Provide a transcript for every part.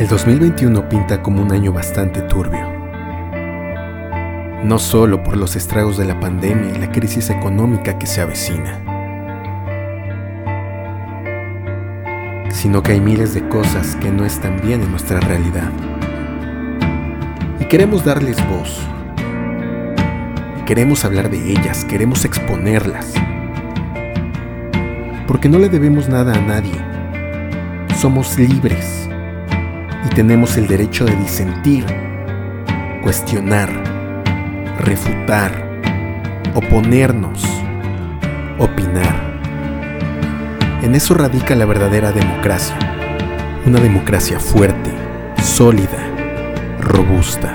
El 2021 pinta como un año bastante turbio. No solo por los estragos de la pandemia y la crisis económica que se avecina, sino que hay miles de cosas que no están bien en nuestra realidad. Y queremos darles voz. Queremos hablar de ellas, queremos exponerlas. Porque no le debemos nada a nadie. Somos libres y tenemos el derecho de disentir, cuestionar, refutar, oponernos, opinar. En eso radica la verdadera democracia, una democracia fuerte, sólida, robusta.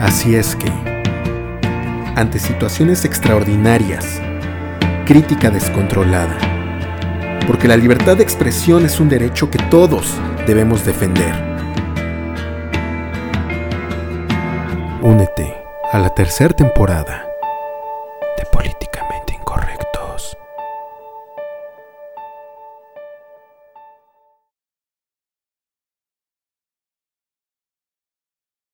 Así es que, ante situaciones extraordinarias, crítica descontrolada, porque la libertad de expresión es un derecho que todos debemos defender. Únete a la tercera temporada de Políticamente Incorrectos.